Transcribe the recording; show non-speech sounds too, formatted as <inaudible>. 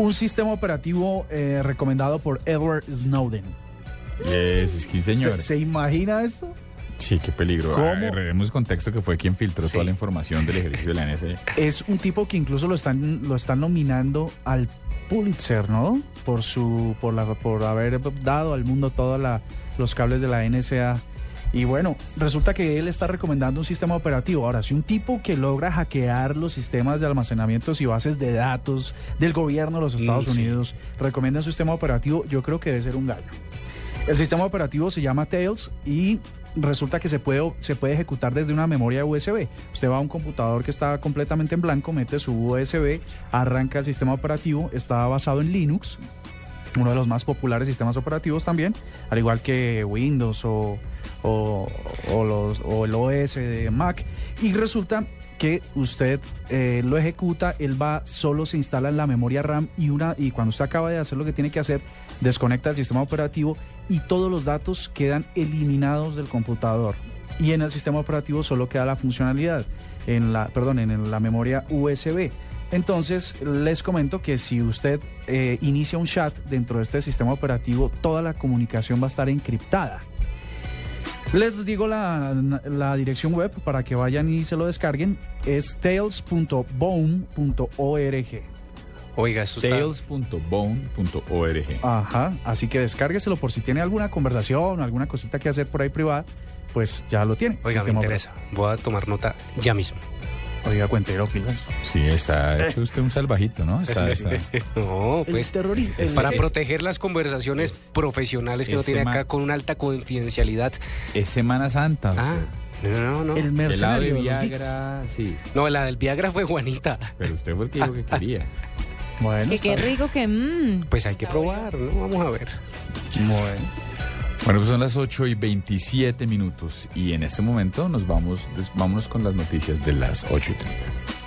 Un sistema operativo eh, recomendado por Edward Snowden. Yes, sí, señor. ¿Se, se imagina esto? Sí, qué peligro. ¿Cómo? Agreguemos contexto que fue quien filtró Sí. toda la información del ejercicio de la NSA. Es un tipo que incluso lo están, lo están nominando al Pulitzer, ¿no? Por su, por la, por haber dado al mundo todos los cables de la NSA. Y bueno, resulta que él está recomendando un sistema operativo. Ahora, si un tipo que logra hackear los sistemas de almacenamientos y bases de datos del gobierno de los Estados Mm, sí. Unidos recomienda un sistema operativo, yo creo que debe ser un gallo. El sistema operativo se llama Tails y resulta que se puede, se puede ejecutar desde una memoria USB. Usted va a un computador que está completamente en blanco, mete su USB, arranca el sistema operativo, está basado en Linux, uno de los más populares sistemas operativos también, al igual que Windows o, o- o el OS de Mac. Y resulta que usted eh, lo ejecuta, él va, solo se instala en la memoria RAM y, una, y cuando usted acaba de hacer lo que tiene que hacer, desconecta el sistema operativo y todos los datos quedan eliminados del computador. Y en el sistema operativo solo queda la funcionalidad, en la, perdón, en la memoria USB. Entonces, les comento que si usted eh, inicia un chat dentro de este sistema operativo, toda la comunicación va a estar encriptada. Les digo la, la dirección web para que vayan y se lo descarguen. Es tails.bone.org. Oiga, eso está... Tails.bone.org. Ajá, así que descárgueselo por si tiene alguna conversación o alguna cosita que hacer por ahí privada, pues ya lo tiene. Oiga, me interesa. Voy a tomar nota ya mismo. Oiga, cuentero, pilas. Sí, está hecho <laughs> usted un salvajito, ¿no? Está, está. <laughs> No, El pues... el- Para es- proteger las conversaciones profesionales que uno tiene acá con una alta confidencialidad. Es Semana Santa. Ah, no, no, no. el El lado mercenario de. Viagra, sí. No, la del Viagra fue Juanita. Pero usted fue el que dijo que quería. Bueno, Que qué rico que... mm. Pues hay que probar, ¿no? Vamos a ver. Bueno. Bueno, pues son las 8 y 27 minutos y en este momento nos vamos, vámonos con las noticias de las 8 y 30.